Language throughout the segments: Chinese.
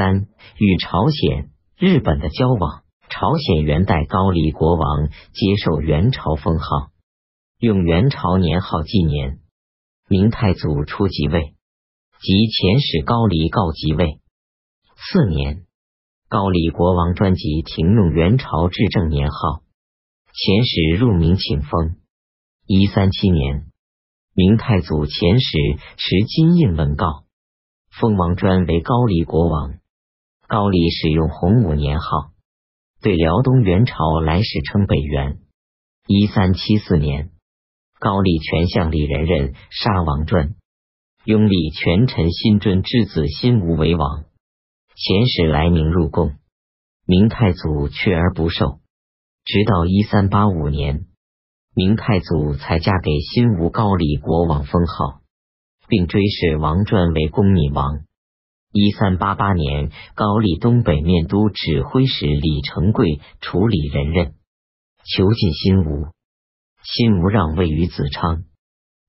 三与朝鲜、日本的交往。朝鲜元代高丽国王接受元朝封号，用元朝年号纪年。明太祖初即位，即遣使高丽告即位。次年，高丽国王专辑停用元朝至正年号，遣使入明请封。一三七年，明太祖遣使持金印文告，封王专为高丽国王。高丽使用洪武年号。对辽东元朝来使称北元。一三七四年，高丽权相李仁任杀王传，拥立权臣新尊之子辛吾为王，遣使来明入贡，明太祖却而不受。直到一三八五年，明太祖才嫁给辛吾高丽国王封号，并追谥王传为恭敏王。一三八八年，高丽东北面都指挥使李成桂处理人任，囚禁新吴。新吴让位于子昌。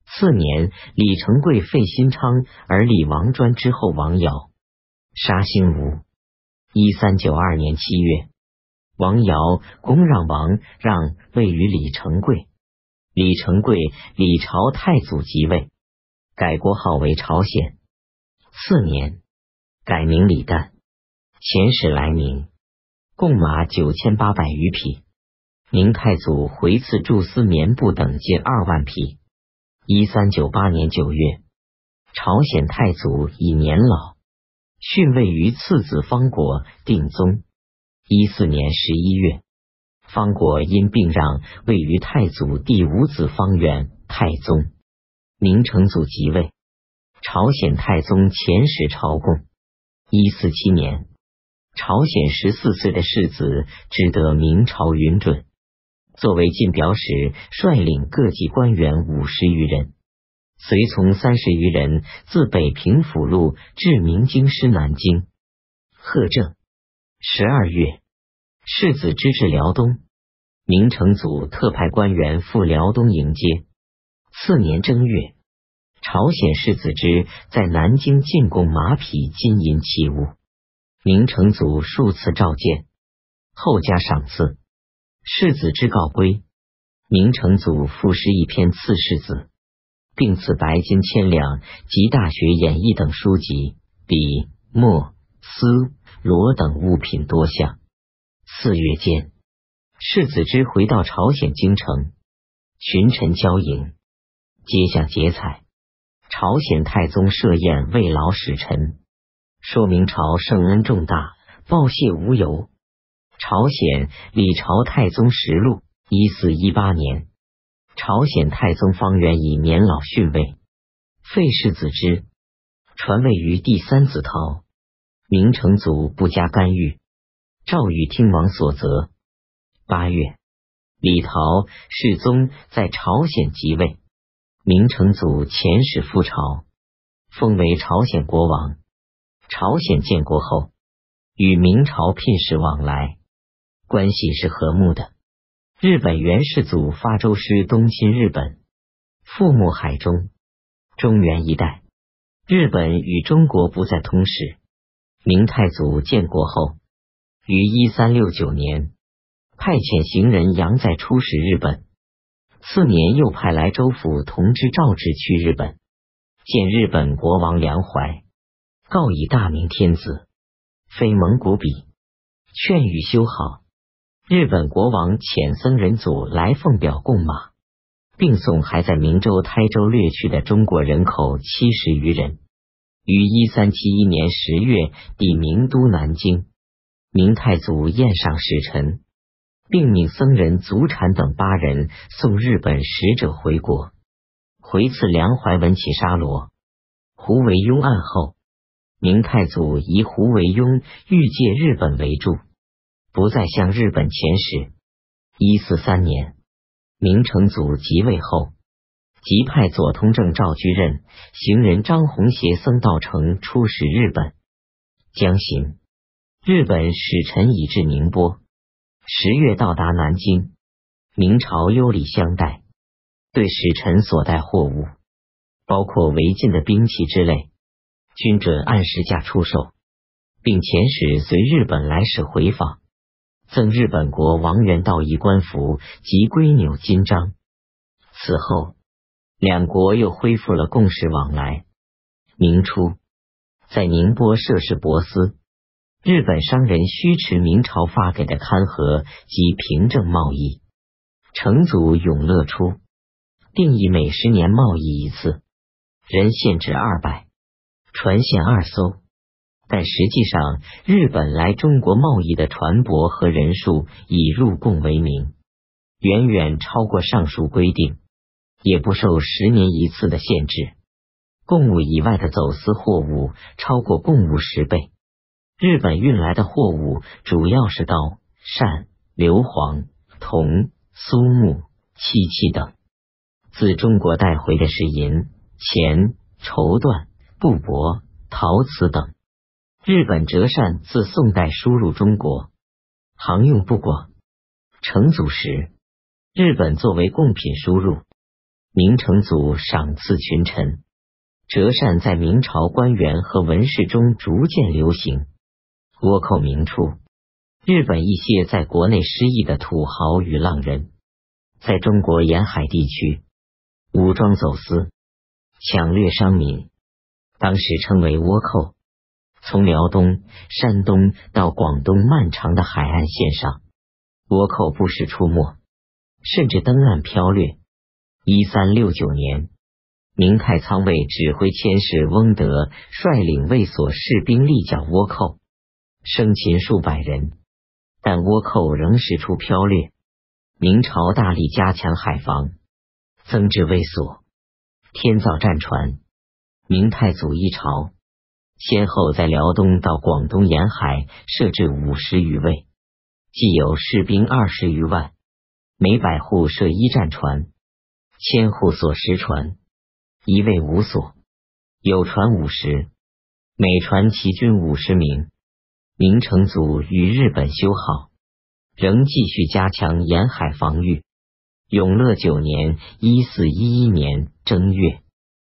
次年，李成桂废新昌，而立王专之后王尧，杀新吴。一三九二年七月，王尧公让王让位于李成桂。李成桂李朝太祖即位，改国号为朝鲜。次年。改名李旦，遣使来宁，贡马九千八百余匹。明太祖回赐贮丝棉布等近二万匹。一三九八年九月，朝鲜太祖已年老，逊位于次子方国定宗。一四年十一月，方国因病让位于太祖第五子方远太宗。明成祖即位，朝鲜太宗遣使朝贡。一四七年，朝鲜十四岁的世子只得明朝允准，作为进表使，率领各级官员五十余人，随从三十余人，自北平府路至明京师南京。贺正十二月，世子之至辽东，明成祖特派官员赴辽东迎接。次年正月。朝鲜世子之在南京进贡马匹、金银器物，明成祖数次召见，后加赏赐。世子之告归，明成祖赋诗一篇赐世子，并赐白金千两及《大学演义》等书籍、笔、墨、丝、罗等物品多项。四月间，世子之回到朝鲜京城，群臣交迎，皆向结彩。朝鲜太宗设宴慰劳使臣，说明朝圣恩重大，报谢无由。朝鲜李朝太宗实录，一四一八年，朝鲜太宗方元以年老逊位，废世子之，传位于第三子陶。明成祖不加干预，诏与听王所责。八月，李陶世宗在朝鲜即位。明成祖遣使赴朝，封为朝鲜国王。朝鲜建国后，与明朝聘使往来，关系是和睦的。日本元世祖发州师东侵日本，覆没海中、中原一带，日本与中国不再通使。明太祖建国后，于一三六九年派遣行人杨载出使日本。次年，又派莱州府同知赵志去日本见日本国王梁怀，告以大明天子，非蒙古比，劝谕修好。日本国王遣僧人组来奉表贡马，并送还在明州、台州掠去的中国人口七十余人。于一三七一年十月抵明都南京，明太祖宴上使臣。并命僧人祖产等八人送日本使者回国。回赐梁怀文起沙罗。胡惟庸案后，明太祖以胡惟庸欲借日本为助，不再向日本遣使。一四三年，明成祖即位后，即派左通政赵居任、行人张宏协僧道成出使日本。将行，日本使臣已至宁波。十月到达南京，明朝优礼相待，对使臣所带货物，包括违禁的兵器之类，均准按时价出售。并遣使随日本来使回访，赠日本国王元道一官服及龟纽金章。此后，两国又恢复了共事往来。明初，在宁波设市博司，日本商人虚持明朝发给的勘合及凭证贸易。成祖永乐初，定义每十年贸易一次，人限制二百，船限二艘。但实际上，日本来中国贸易的船舶和人数以入贡为名，远远超过上述规定，也不受十年一次的限制。贡物以外的走私货物超过贡物十倍。日本运来的货物主要是刀、扇、硫磺、铜、苏木、漆器等；自中国带回的是银、钱、绸缎、布帛、陶瓷等。日本折扇自宋代输入中国，行用不广。成祖时，日本作为贡品输入。明成祖赏赐群臣，折扇在明朝官员和文士中逐渐流行。倭寇明处，日本一些在国内失意的土豪与浪人，在中国沿海地区武装走私、抢掠商民，当时称为倭寇。从辽东、山东到广东漫长的海岸线上，倭寇不时出没，甚至登岸飘掠。一三六九年，明太仓卫指挥千使翁德率领卫所士兵力剿倭寇，生擒数百人，但倭寇仍使出飘掠。明朝大力加强海防，增置卫所，天造战船。明太祖一朝。先后在辽东到广东沿海设置五十余位，既有士兵二十余万，每百户设一战船，千户所十船，一位五所，有船五十，每船齐军五十名。明成祖与日本修好，仍继续加强沿海防御。永乐九年（一四一一年）正月。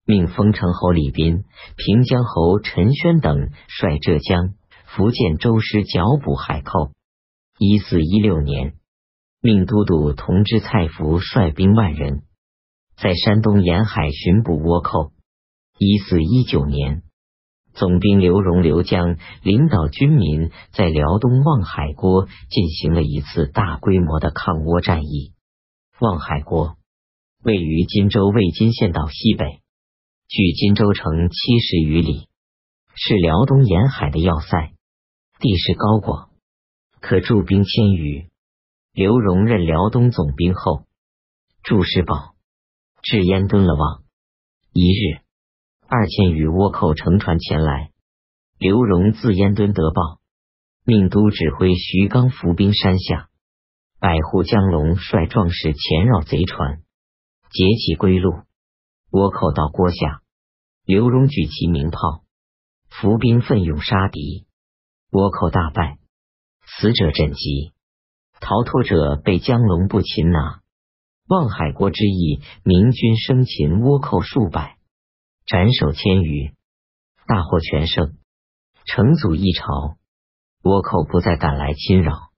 命封城侯李斌、平江侯陈宣等率浙江、福建州师剿捕海寇。一四一六年，命都督同知蔡福率兵万人，在山东沿海巡捕倭寇。一四一九年，总兵刘荣、刘江领导军民在辽东望海郭进行了一次大规模的抗倭战役。望海郭位于荆州渭金县岛西北。距荆州城七十余里，是辽东沿海的要塞，地势高广，可驻兵千余。刘荣任辽东总兵后，驻石堡，至烟墩了望。一日，二千余倭寇乘船前来，刘荣自烟墩得报，命都指挥徐刚伏兵山下。百户江龙率壮士潜绕贼船，劫其归路。倭寇到郭下，刘荣举其鸣炮，伏兵奋勇杀敌，倭寇大败，死者枕藉，逃脱者被江龙部擒拿。望海国之役，明军生擒倭寇数百，斩首千余，大获全胜。成祖一朝，倭寇不再敢来侵扰。